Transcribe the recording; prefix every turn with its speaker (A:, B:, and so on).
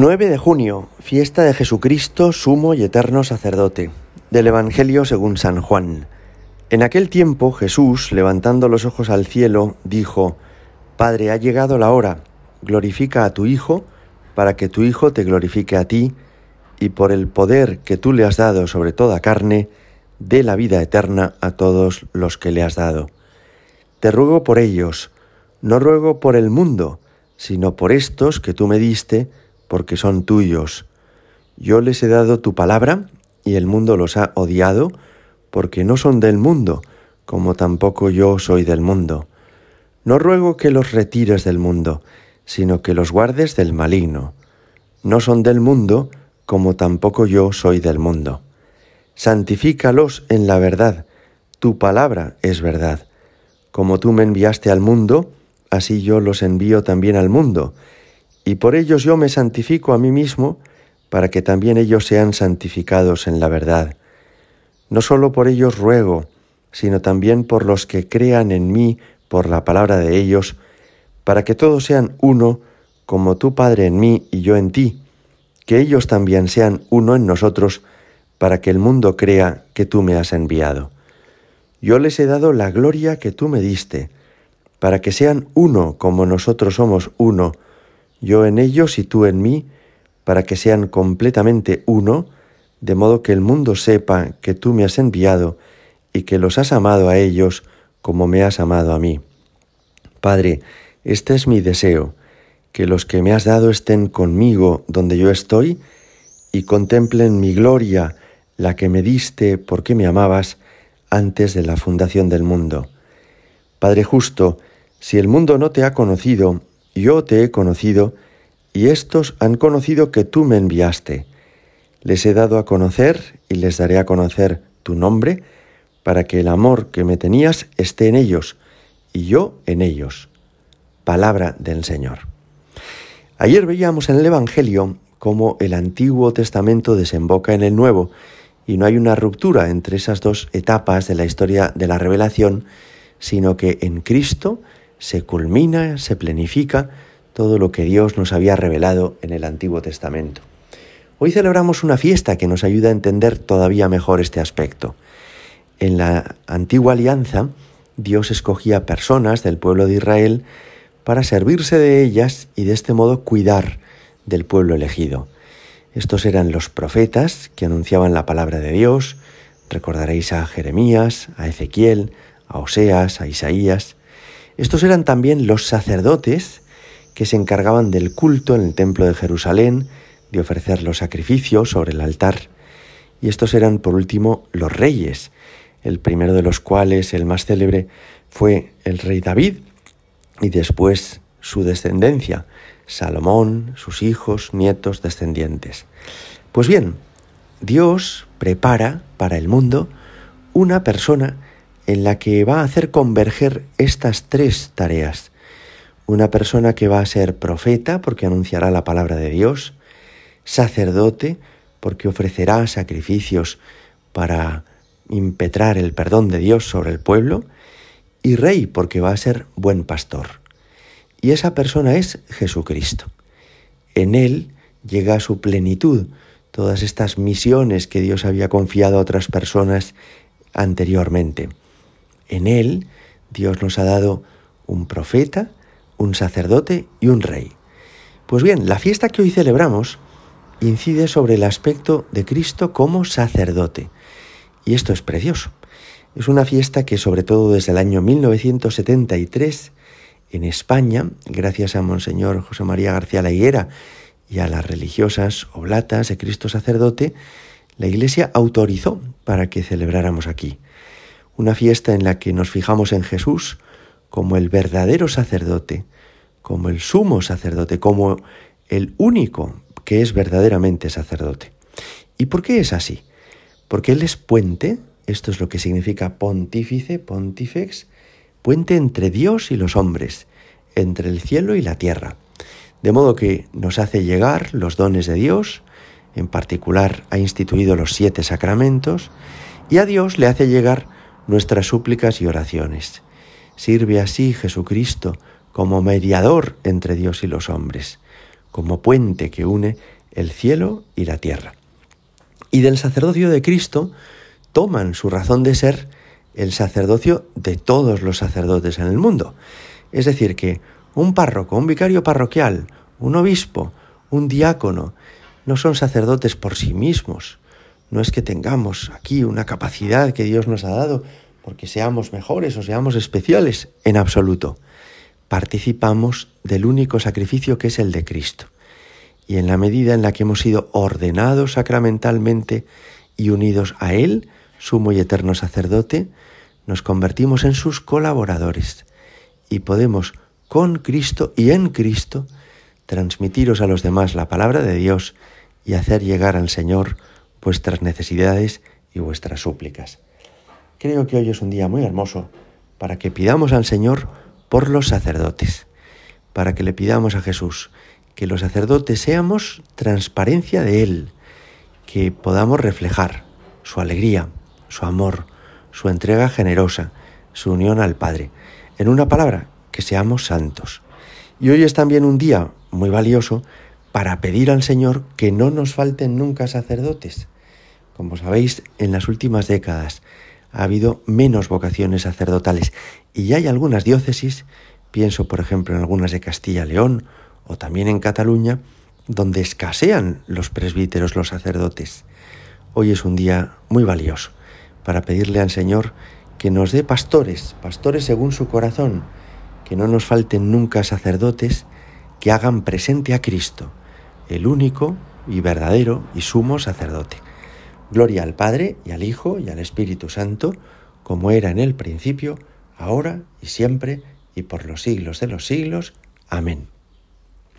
A: 9 de junio, fiesta de Jesucristo, sumo y eterno sacerdote, del Evangelio según San Juan. En aquel tiempo Jesús, levantando los ojos al cielo, dijo, Padre, ha llegado la hora, glorifica a tu Hijo, para que tu Hijo te glorifique a ti, y por el poder que tú le has dado sobre toda carne, dé la vida eterna a todos los que le has dado. Te ruego por ellos, no ruego por el mundo, sino por estos que tú me diste, porque son tuyos. Yo les he dado tu palabra, y el mundo los ha odiado, porque no son del mundo, como tampoco yo soy del mundo. No ruego que los retires del mundo, sino que los guardes del maligno. No son del mundo, como tampoco yo soy del mundo. Santifícalos en la verdad, tu palabra es verdad. Como tú me enviaste al mundo, así yo los envío también al mundo y por ellos yo me santifico a mí mismo, para que también ellos sean santificados en la verdad. No solo por ellos ruego, sino también por los que crean en mí por la palabra de ellos, para que todos sean uno, como tu Padre en mí y yo en ti, que ellos también sean uno en nosotros, para que el mundo crea que tú me has enviado. Yo les he dado la gloria que tú me diste, para que sean uno como nosotros somos uno, yo en ellos y tú en mí, para que sean completamente uno, de modo que el mundo sepa que tú me has enviado y que los has amado a ellos como me has amado a mí. Padre, este es mi deseo, que los que me has dado estén conmigo donde yo estoy y contemplen mi gloria, la que me diste porque me amabas antes de la fundación del mundo. Padre justo, si el mundo no te ha conocido, yo te he conocido, y estos han conocido que tú me enviaste. Les he dado a conocer y les daré a conocer tu nombre, para que el amor que me tenías esté en ellos, y yo en ellos. Palabra del Señor. Ayer veíamos en el Evangelio cómo el Antiguo Testamento desemboca en el Nuevo, y no hay una ruptura entre esas dos etapas de la historia de la revelación, sino que en Cristo se culmina, se plenifica todo lo que Dios nos había revelado en el Antiguo Testamento. Hoy celebramos una fiesta que nos ayuda a entender todavía mejor este aspecto. En la antigua alianza, Dios escogía personas del pueblo de Israel para servirse de ellas y de este modo cuidar del pueblo elegido. Estos eran los profetas que anunciaban la palabra de Dios. Recordaréis a Jeremías, a Ezequiel, a Oseas, a Isaías. Estos eran también los sacerdotes que se encargaban del culto en el templo de Jerusalén, de ofrecer los sacrificios sobre el altar. Y estos eran, por último, los reyes, el primero de los cuales, el más célebre, fue el rey David, y después su descendencia, Salomón, sus hijos, nietos, descendientes. Pues bien, Dios prepara para el mundo una persona en la que va a hacer converger estas tres tareas. Una persona que va a ser profeta porque anunciará la palabra de Dios, sacerdote porque ofrecerá sacrificios para impetrar el perdón de Dios sobre el pueblo, y rey porque va a ser buen pastor. Y esa persona es Jesucristo. En Él llega a su plenitud todas estas misiones que Dios había confiado a otras personas anteriormente. En Él Dios nos ha dado un profeta, un sacerdote y un rey. Pues bien, la fiesta que hoy celebramos incide sobre el aspecto de Cristo como sacerdote. Y esto es precioso. Es una fiesta que sobre todo desde el año 1973 en España, gracias a Monseñor José María García La y a las religiosas oblatas de Cristo sacerdote, la Iglesia autorizó para que celebráramos aquí una fiesta en la que nos fijamos en Jesús como el verdadero sacerdote, como el sumo sacerdote, como el único que es verdaderamente sacerdote. ¿Y por qué es así? Porque Él es puente, esto es lo que significa pontífice, pontifex, puente entre Dios y los hombres, entre el cielo y la tierra. De modo que nos hace llegar los dones de Dios, en particular ha instituido los siete sacramentos, y a Dios le hace llegar nuestras súplicas y oraciones. Sirve así Jesucristo como mediador entre Dios y los hombres, como puente que une el cielo y la tierra. Y del sacerdocio de Cristo toman su razón de ser el sacerdocio de todos los sacerdotes en el mundo. Es decir, que un párroco, un vicario parroquial, un obispo, un diácono, no son sacerdotes por sí mismos. No es que tengamos aquí una capacidad que Dios nos ha dado porque seamos mejores o seamos especiales, en absoluto. Participamos del único sacrificio que es el de Cristo. Y en la medida en la que hemos sido ordenados sacramentalmente y unidos a Él, sumo y eterno sacerdote, nos convertimos en sus colaboradores y podemos con Cristo y en Cristo transmitiros a los demás la palabra de Dios y hacer llegar al Señor vuestras necesidades y vuestras súplicas. Creo que hoy es un día muy hermoso para que pidamos al Señor por los sacerdotes, para que le pidamos a Jesús que los sacerdotes seamos transparencia de Él, que podamos reflejar su alegría, su amor, su entrega generosa, su unión al Padre. En una palabra, que seamos santos. Y hoy es también un día muy valioso para pedir al Señor que no nos falten nunca sacerdotes. Como sabéis, en las últimas décadas ha habido menos vocaciones sacerdotales y hay algunas diócesis, pienso por ejemplo en algunas de Castilla-León o también en Cataluña, donde escasean los presbíteros, los sacerdotes. Hoy es un día muy valioso para pedirle al Señor que nos dé pastores, pastores según su corazón, que no nos falten nunca sacerdotes que hagan presente a Cristo, el único y verdadero y sumo sacerdote. Gloria al Padre y al Hijo y al Espíritu Santo, como era en el principio, ahora y siempre, y por los siglos de los siglos. Amén.